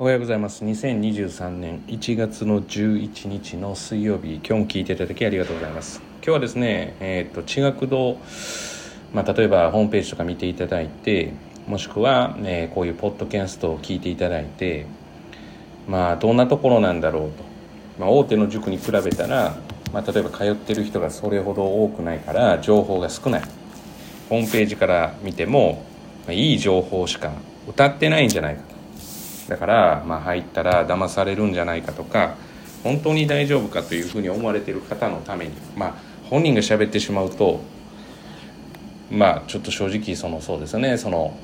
おはようございます。2023年1月の11日の水曜日。今日も聞いていただきありがとうございます。今日はですねえっ、と地学堂まあ、例えばホームページとか見ていただいてもしくは、ね、こういうポッドキャストを聞いていただいてまあどんなところなんだろうと、まあ、大手の塾に比べたら、まあ、例えば通ってる人がそれほど多くないから情報が少ない。ホームページから見ても、まあ、いい情報しか歌ってないんじゃないかと。だから、まあ、入ったら騙されるんじゃないかとか本当に大丈夫かというふうに思われてる方のために、まあ、本人が喋ってしまうとまあちょっと正直そのそうですねその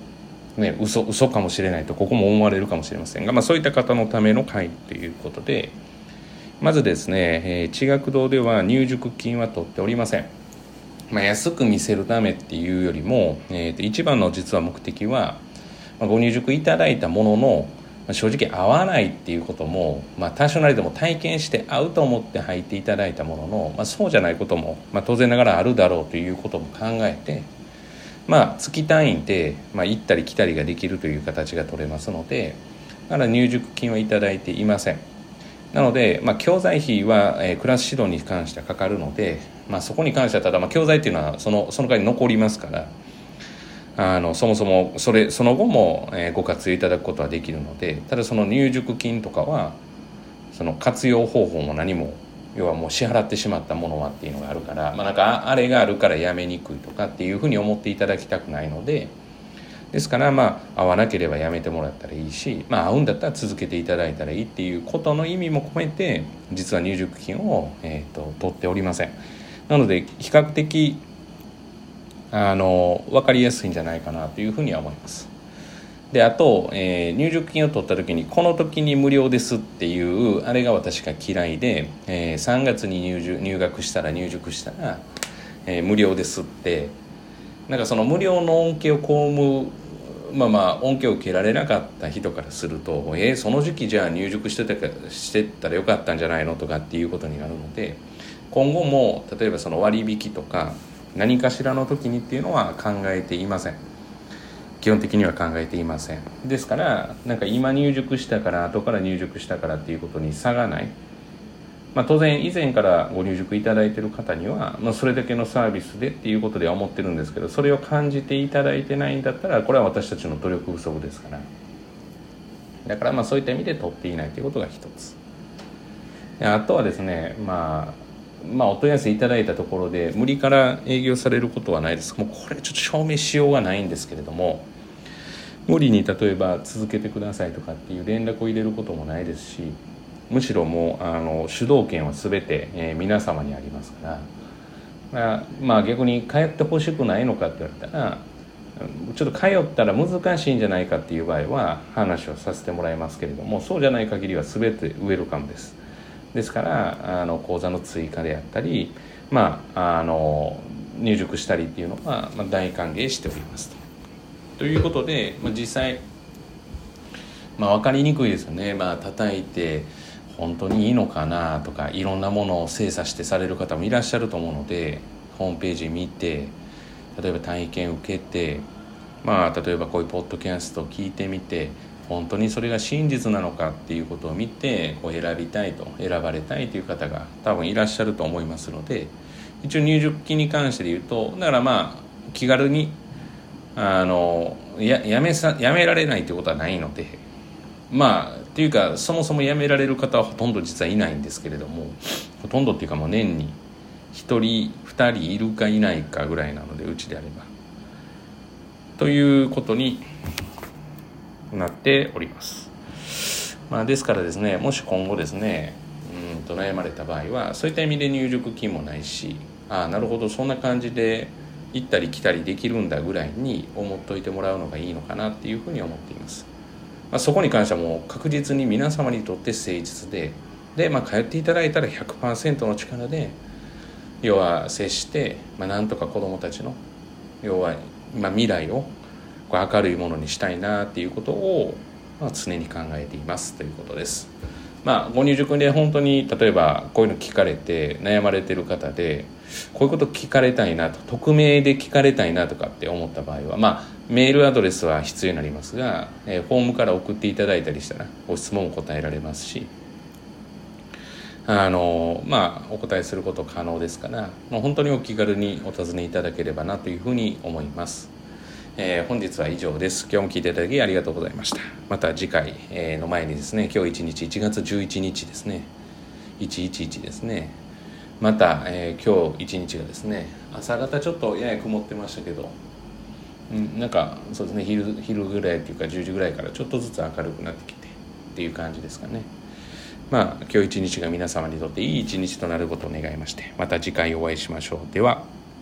ね嘘嘘かもしれないとここも思われるかもしれませんが、まあ、そういった方のための会ということでまずですね、えー、地学堂では入塾金は取っておりません。まあ、安く見せるためっていうよりも、えー、と一番の実は目的は、まあ、ご入塾いただいたものの正直合わないっていうことも、まあ、多少なりでも体験して合うと思って入っていただいたものの、まあ、そうじゃないことも、まあ、当然ながらあるだろうということも考えて、まあ、月単位で、まあ、行ったり来たりができるという形が取れますのでだから入塾金は頂いていません。なので、まあ、教材費は、えー、クラス指導に関してはかかるので、まあ、そこに関してはただ、まあ、教材っていうのはそのその間に残りますからあのそもそもそれその後も、え、ご活用いただくことはできるのでただその入塾金とかはその活用方法も何も要はもう支払ってしまったものはっていうのがあるから、まあ、なんかあれがあるからやめにくいとかっていうふうに思っていただきたくないのでですからまあ合わなければやめてもらったらいいし、まあ、合うんだったら続けていただいたらいいっていうことの意味も込めて実は入塾金を、えーと取っておりません。なので比較的あの分かりやすいんじゃないかなというふうには思います。であと、えー、入塾金を取った時にこの時に無料ですっていうあれが私が嫌いで、えー、3月に入入学したら入塾したら、えー、無料ですってなんかその無料の恩恵を被むまあまあ恩恵を受けられなかった人からするとえー、その時期じゃあ入塾してたかしてたらよかったんじゃないのとかっていうことになるので今後も例えばその割引とか何かしらの時にっていうのは考えていません。基本的には考えていません。ですからなんか今入塾したから後から入塾したからっていうことに差がない、まあ、当然以前からご入塾いただいてる方には、まあ、それだけのサービスでっていうことでは思ってるんですけどそれを感じていただいてないんだったらこれは私たちの努力不足ですから。だからまあそういった意味で取っていないということが一つ。あとはですねまあまあ、お問い合わせいただいたところで無理から営業されることはないですもうこれちょっと証明しようがないんですけれども無理に例えば続けてくださいとかっていう連絡を入れることもないですしむしろもうあの主導権は全て、えー、皆様にありますからまあ逆に通ってほしくないのかって言われたらちょっと通ったら難しいんじゃないかっていう場合は話をさせてもらいますけれどもそうじゃない限りは全てウェルカムです。ですからあの講座の追加であったり、まあ、あの入塾したりっていうのは、まあ、大歓迎しておりますと。ということで、まあ、実際、まあ、分かりにくいですよね、まあ叩いて本当にいいのかなとかいろんなものを精査してされる方もいらっしゃると思うのでホームページ見て例えば体験受けてまあ例えばこういうポッドキャストを聞いてみて本当にそれが真実なのかっていうことを見てこう選びたいと選ばれたいという方が多分いらっしゃると思いますので一応入塾金に関してで言うとだからまあ気軽にあのやめさやめられないということはないのでまあっていうかそもそも辞められる方はほとんど実はいないんですけれどもほとんどっていうかもう年に1人2人いるかいないかぐらいなのでうちであれば。ということになっております。まあ、ですからですねもし今後ですねうんと悩まれた場合はそういった意味で入塾金もないしああなるほどそんな感じで行ったり来たりできるんだぐらいに思っといてもらうのがいいのかなっていうふうに思っています。まあ、そこに関してはもう確実に皆様にとって誠実でで、まあ、通っていただいたら100%の力で要は接して、まあ、なんとか子どもたちの要は、まあ、未来をこう明るいものにしたいなっていうことを、まあ、常に考えていますということです。まあ、ご入塾で本当に例えばこういうの聞かれて悩まれてる方でこういうこと聞かれたいなと匿名で聞かれたいなとかって思った場合はまあメールアドレスは必要になりますが、えー、フォームから送っていただいたりしたらご質問も答えられますしあのまあお答えすること可能ですからもう本当にお気軽にお尋ねいただければなというふうに思います、えー、本日は以上です。今日も聞いていただきありがとうございました。また次回えの前にですね今日1日1月11日ですね。111ですね。また、えー、今日一日がですね朝方ちょっとやや曇ってましたけど。うん、なんかそうですね昼昼ぐらいっていうか10時ぐらいからちょっとずつ明るくなってきてっていう感じですかね。まあ今日一日が皆様にとっていい一日となることを願いましてまた次回お会いしましょう。では。